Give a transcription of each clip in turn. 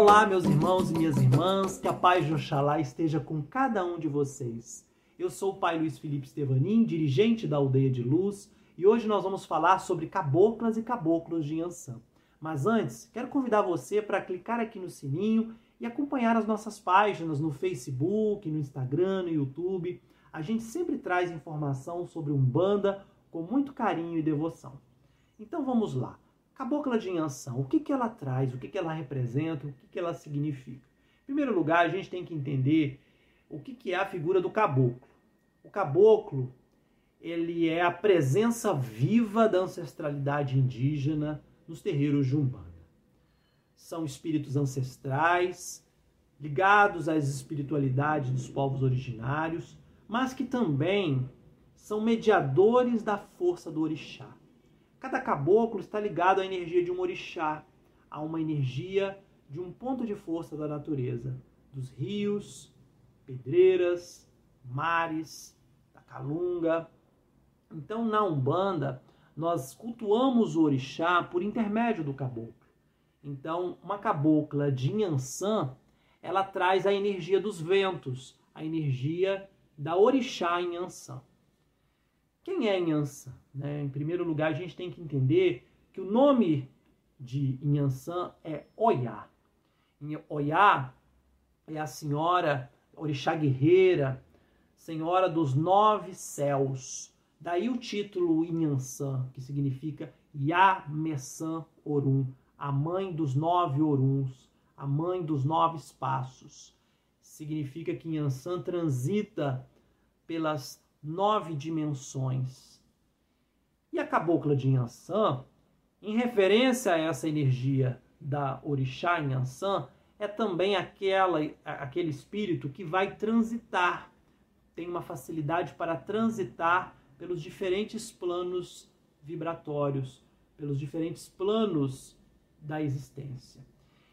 Olá, meus irmãos e minhas irmãs, que a paz de Oxalá esteja com cada um de vocês. Eu sou o Pai Luiz Felipe Stevanin, dirigente da Aldeia de Luz, e hoje nós vamos falar sobre caboclas e caboclos de Ançã. Mas antes, quero convidar você para clicar aqui no sininho e acompanhar as nossas páginas no Facebook, no Instagram, no YouTube. A gente sempre traz informação sobre Umbanda com muito carinho e devoção. Então vamos lá. Cabocla de Inhansã, o que, que ela traz, o que, que ela representa, o que, que ela significa? Em primeiro lugar, a gente tem que entender o que, que é a figura do caboclo. O caboclo, ele é a presença viva da ancestralidade indígena nos terreiros de Umbanda. São espíritos ancestrais, ligados às espiritualidades dos povos originários, mas que também são mediadores da força do orixá. Cada caboclo está ligado à energia de um orixá, a uma energia de um ponto de força da natureza, dos rios, pedreiras, mares, da calunga. Então, na Umbanda, nós cultuamos o orixá por intermédio do caboclo. Então, uma cabocla de Inhansã, ela traz a energia dos ventos, a energia da orixá Inhansã. Quem é Inhansã? Né? Em primeiro lugar, a gente tem que entender que o nome de Inhansã é Oyá. Oyá é a senhora orixá guerreira, senhora dos nove céus. Daí o título Inhansã, que significa Yamessan Orum, a mãe dos nove Oruns, a mãe dos nove espaços. Significa que Inhansã transita pelas nove dimensões. E a cabocla de Yansan, em referência a essa energia da orixá Yansan, é também aquela, aquele espírito que vai transitar, tem uma facilidade para transitar pelos diferentes planos vibratórios, pelos diferentes planos da existência.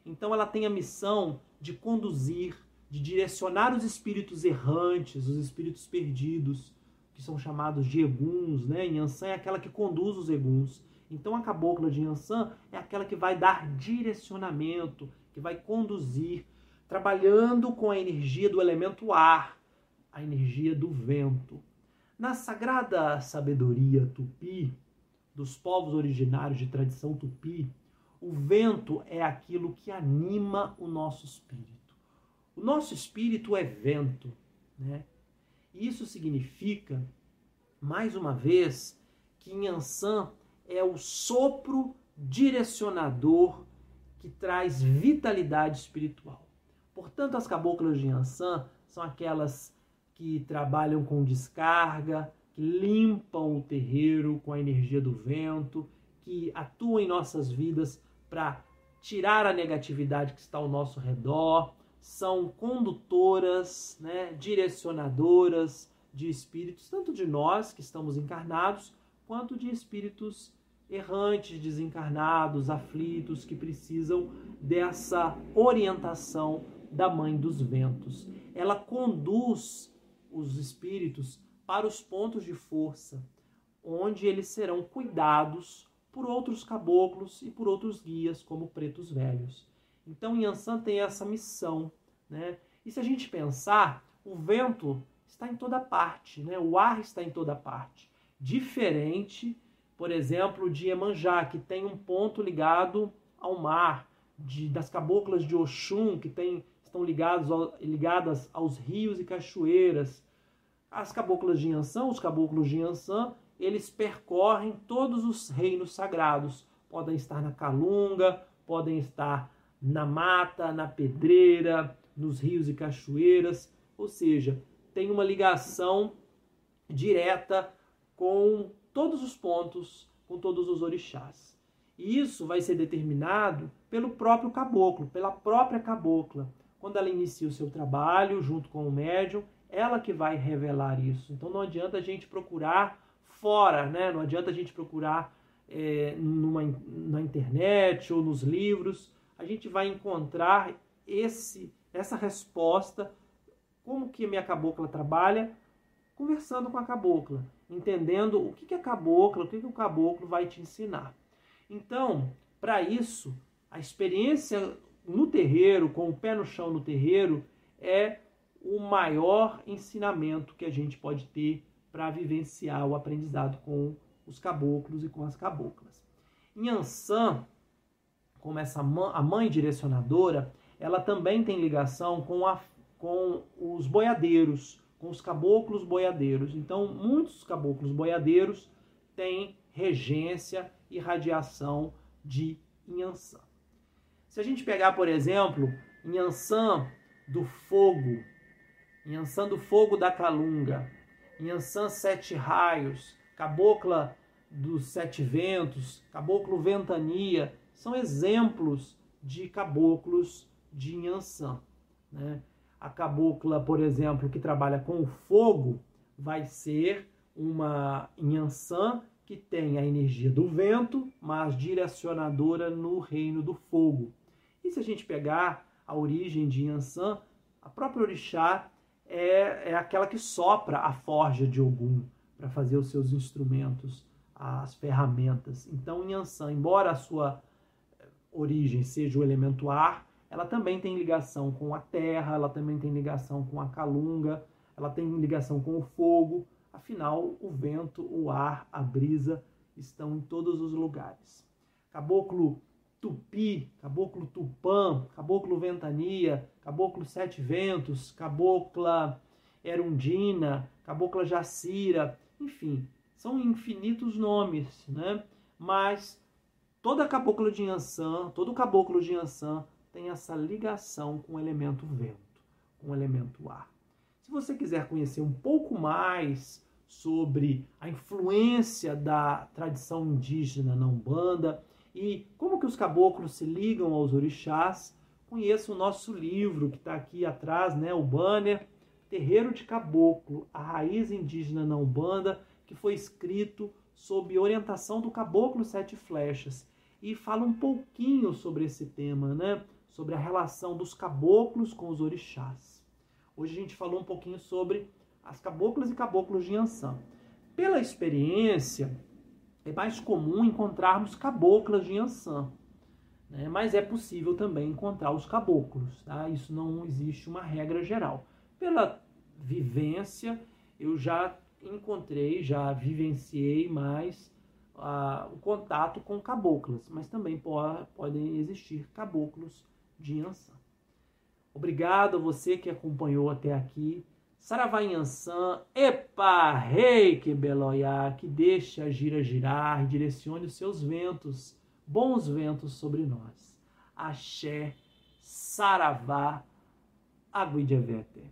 Então ela tem a missão de conduzir, de direcionar os espíritos errantes, os espíritos perdidos, que são chamados de eguns, né? Yansan é aquela que conduz os eguns. Então a cabocla de Yansan é aquela que vai dar direcionamento, que vai conduzir, trabalhando com a energia do elemento ar, a energia do vento. Na sagrada sabedoria tupi, dos povos originários de tradição tupi, o vento é aquilo que anima o nosso espírito. O nosso espírito é vento, né? Isso significa, mais uma vez, que Yansan é o sopro direcionador que traz vitalidade espiritual. Portanto, as caboclas de Yansan são aquelas que trabalham com descarga, que limpam o terreiro com a energia do vento, que atuam em nossas vidas para tirar a negatividade que está ao nosso redor, são condutoras, né, direcionadoras de espíritos, tanto de nós que estamos encarnados, quanto de espíritos errantes, desencarnados, aflitos, que precisam dessa orientação da Mãe dos Ventos. Ela conduz os espíritos para os pontos de força, onde eles serão cuidados por outros caboclos e por outros guias, como pretos velhos. Então, Yansan tem essa missão. Né? E se a gente pensar, o vento está em toda parte, né? o ar está em toda parte. Diferente, por exemplo, de Emanjá, que tem um ponto ligado ao mar, de, das caboclas de Oxum, que tem, estão ligados ao, ligadas aos rios e cachoeiras. As caboclas de Yansan, os caboclos de Yansan, eles percorrem todos os reinos sagrados. Podem estar na Calunga, podem estar na mata, na pedreira, nos rios e cachoeiras, ou seja, tem uma ligação direta com todos os pontos, com todos os orixás. E isso vai ser determinado pelo próprio caboclo, pela própria cabocla. Quando ela inicia o seu trabalho junto com o médium, ela que vai revelar isso. Então não adianta a gente procurar fora, né? não adianta a gente procurar é, numa, na internet ou nos livros, a gente vai encontrar esse essa resposta, como que minha cabocla trabalha, conversando com a cabocla, entendendo o que, que a cabocla, o que, que o caboclo vai te ensinar. Então, para isso, a experiência no terreiro, com o pé no chão no terreiro, é o maior ensinamento que a gente pode ter para vivenciar o aprendizado com os caboclos e com as caboclas. Em Ansan, como essa a mãe direcionadora, ela também tem ligação com, a, com os boiadeiros, com os caboclos boiadeiros. Então, muitos caboclos boiadeiros têm regência e radiação de Inhansã. Se a gente pegar, por exemplo, Inhansã do fogo, Inhansã do fogo da calunga, Inhansã sete raios, cabocla dos sete ventos, caboclo ventania, são exemplos de caboclos de Inhansã. Né? A cabocla, por exemplo, que trabalha com o fogo, vai ser uma Inhansã que tem a energia do vento, mas direcionadora no reino do fogo. E se a gente pegar a origem de Yansan, a própria orixá é, é aquela que sopra a forja de Ogum para fazer os seus instrumentos, as ferramentas. Então, Yansan, embora a sua origem seja o elemento ar, ela também tem ligação com a terra, ela também tem ligação com a calunga, ela tem ligação com o fogo, Afinal, o vento, o ar, a brisa estão em todos os lugares. Caboclo Tupi, Caboclo Tupã, Caboclo Ventania, Caboclo Sete Ventos, Cabocla Erundina, Cabocla Jacira, enfim, são infinitos nomes, né? Mas toda cabocla de Yansan, todo caboclo de Yansan tem essa ligação com o elemento vento, com o elemento ar. Se você quiser conhecer um pouco mais sobre a influência da tradição indígena na Umbanda e como que os caboclos se ligam aos orixás, conheça o nosso livro que está aqui atrás, né, o banner Terreiro de Caboclo, a raiz indígena na Umbanda, que foi escrito sob orientação do Caboclo Sete Flechas e fala um pouquinho sobre esse tema, né, sobre a relação dos caboclos com os orixás. Hoje a gente falou um pouquinho sobre as caboclas e caboclos de Yansan. Pela experiência, é mais comum encontrarmos caboclas de Yansan, né? mas é possível também encontrar os caboclos. Tá? Isso não existe uma regra geral. Pela vivência, eu já encontrei, já vivenciei mais o contato com caboclas, mas também po podem existir caboclos de Yansan. Obrigado a você que acompanhou até aqui. Saravá Yansan, Epa, Rei que Beloiá, que deixe a gira girar e direcione os seus ventos, bons ventos sobre nós. Axé, Saravá, Aguidevete.